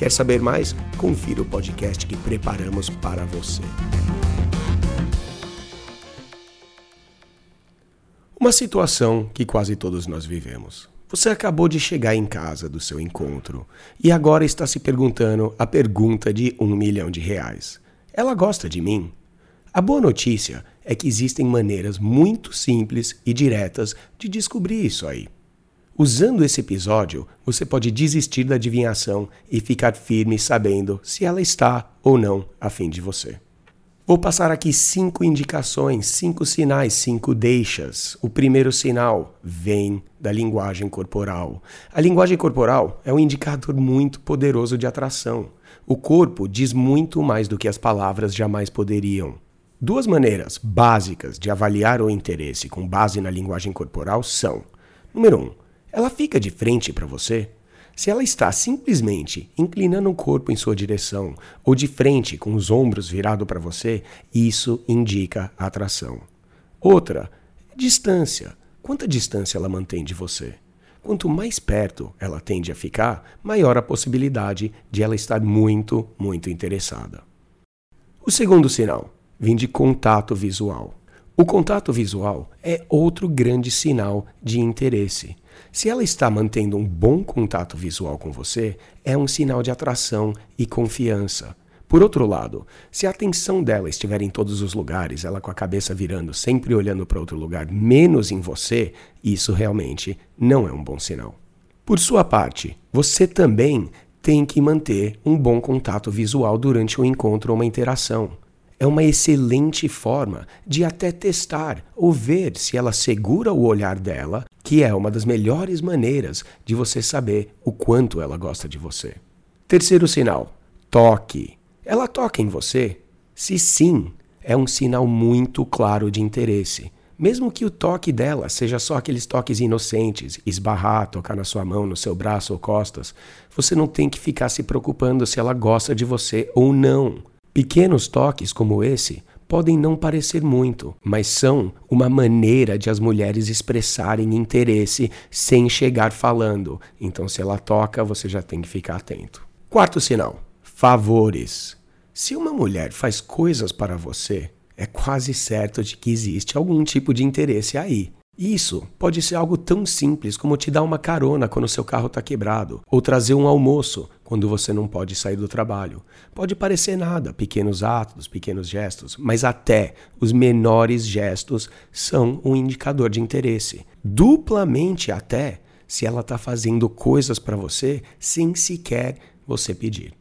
Quer saber mais? Confira o podcast que preparamos para você. Uma situação que quase todos nós vivemos. Você acabou de chegar em casa do seu encontro e agora está se perguntando a pergunta de um milhão de reais. Ela gosta de mim? A boa notícia é que existem maneiras muito simples e diretas de descobrir isso aí. Usando esse episódio, você pode desistir da adivinhação e ficar firme sabendo se ela está ou não afim de você. Vou passar aqui cinco indicações, cinco sinais, cinco deixas. O primeiro sinal vem da linguagem corporal. A linguagem corporal é um indicador muito poderoso de atração. O corpo diz muito mais do que as palavras jamais poderiam. Duas maneiras básicas de avaliar o interesse com base na linguagem corporal são: número um, ela fica de frente para você? Se ela está simplesmente inclinando o corpo em sua direção ou de frente com os ombros virados para você, isso indica atração. Outra, distância. Quanta distância ela mantém de você? Quanto mais perto ela tende a ficar, maior a possibilidade de ela estar muito, muito interessada. O segundo sinal vem de contato visual. O contato visual é outro grande sinal de interesse. Se ela está mantendo um bom contato visual com você, é um sinal de atração e confiança. Por outro lado, se a atenção dela estiver em todos os lugares, ela com a cabeça virando, sempre olhando para outro lugar, menos em você, isso realmente não é um bom sinal. Por sua parte, você também tem que manter um bom contato visual durante um encontro ou uma interação é uma excelente forma de até testar ou ver se ela segura o olhar dela, que é uma das melhores maneiras de você saber o quanto ela gosta de você. Terceiro sinal: toque. Ela toca em você? Se sim, é um sinal muito claro de interesse. Mesmo que o toque dela seja só aqueles toques inocentes, esbarrar, tocar na sua mão, no seu braço ou costas, você não tem que ficar se preocupando se ela gosta de você ou não. Pequenos toques como esse podem não parecer muito, mas são uma maneira de as mulheres expressarem interesse sem chegar falando. Então, se ela toca, você já tem que ficar atento. Quarto sinal: favores. Se uma mulher faz coisas para você, é quase certo de que existe algum tipo de interesse aí. Isso pode ser algo tão simples como te dar uma carona quando seu carro está quebrado, ou trazer um almoço quando você não pode sair do trabalho. Pode parecer nada, pequenos atos, pequenos gestos, mas até os menores gestos são um indicador de interesse. Duplamente até se ela está fazendo coisas para você sem sequer você pedir.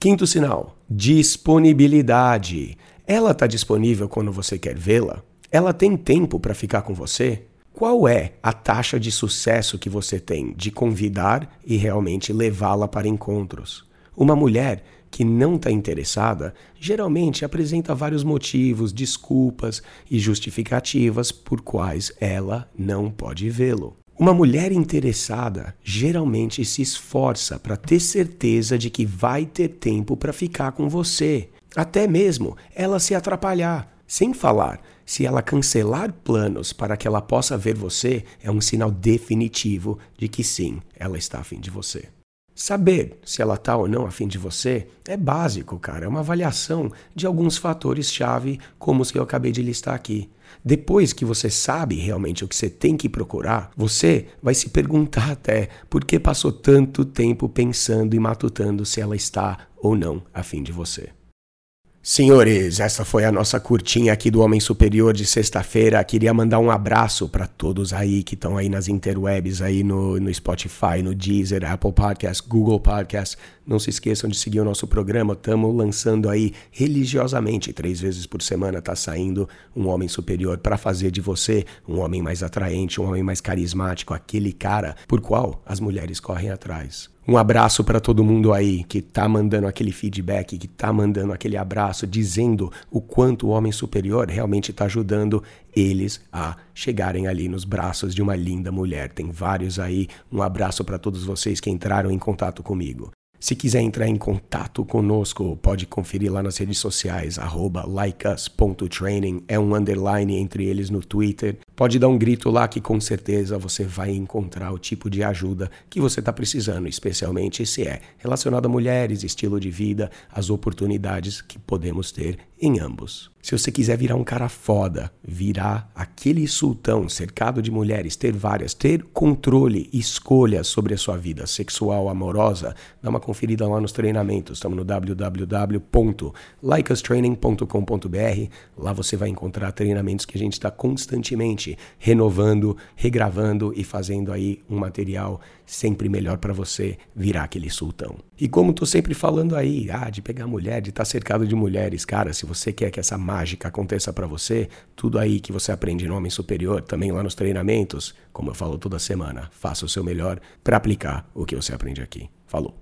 Quinto sinal: disponibilidade. Ela está disponível quando você quer vê-la? Ela tem tempo para ficar com você? Qual é a taxa de sucesso que você tem de convidar e realmente levá-la para encontros? Uma mulher que não está interessada geralmente apresenta vários motivos, desculpas e justificativas por quais ela não pode vê-lo. Uma mulher interessada geralmente se esforça para ter certeza de que vai ter tempo para ficar com você, até mesmo ela se atrapalhar. Sem falar, se ela cancelar planos para que ela possa ver você, é um sinal definitivo de que sim, ela está afim de você. Saber se ela está ou não afim de você é básico, cara. É uma avaliação de alguns fatores-chave, como os que eu acabei de listar aqui. Depois que você sabe realmente o que você tem que procurar, você vai se perguntar até por que passou tanto tempo pensando e matutando se ela está ou não afim de você. Senhores, essa foi a nossa curtinha aqui do Homem Superior de sexta-feira. Queria mandar um abraço para todos aí que estão aí nas interwebs, aí no, no Spotify, no Deezer, Apple Podcast, Google Podcast. Não se esqueçam de seguir o nosso programa. Estamos lançando aí religiosamente, três vezes por semana, tá saindo um Homem Superior para fazer de você um homem mais atraente, um homem mais carismático, aquele cara por qual as mulheres correm atrás. Um abraço para todo mundo aí que tá mandando aquele feedback, que tá mandando aquele abraço, dizendo o quanto o homem superior realmente está ajudando eles a chegarem ali nos braços de uma linda mulher. Tem vários aí. Um abraço para todos vocês que entraram em contato comigo. Se quiser entrar em contato conosco, pode conferir lá nas redes sociais, likeus.training, é um underline entre eles no Twitter. Pode dar um grito lá que com certeza você vai encontrar o tipo de ajuda que você está precisando, especialmente se é relacionado a mulheres, estilo de vida, as oportunidades que podemos ter em ambos. Se você quiser virar um cara foda, virar aquele sultão cercado de mulheres, ter várias, ter controle, escolha sobre a sua vida sexual, amorosa, dá uma conferida lá nos treinamentos. Estamos no www.likeustraining.com.br. Lá você vai encontrar treinamentos que a gente está constantemente renovando, regravando e fazendo aí um material sempre melhor para você virar aquele sultão. E como tô sempre falando aí, ah, de pegar mulher, de estar tá cercado de mulheres, cara, se você quer que essa mágica aconteça para você, tudo aí que você aprende no Homem Superior, também lá nos treinamentos, como eu falo toda semana, faça o seu melhor para aplicar o que você aprende aqui. Falou.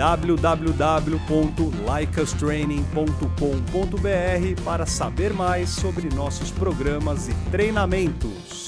www.likeustraining.com.br para saber mais sobre nossos programas e treinamentos.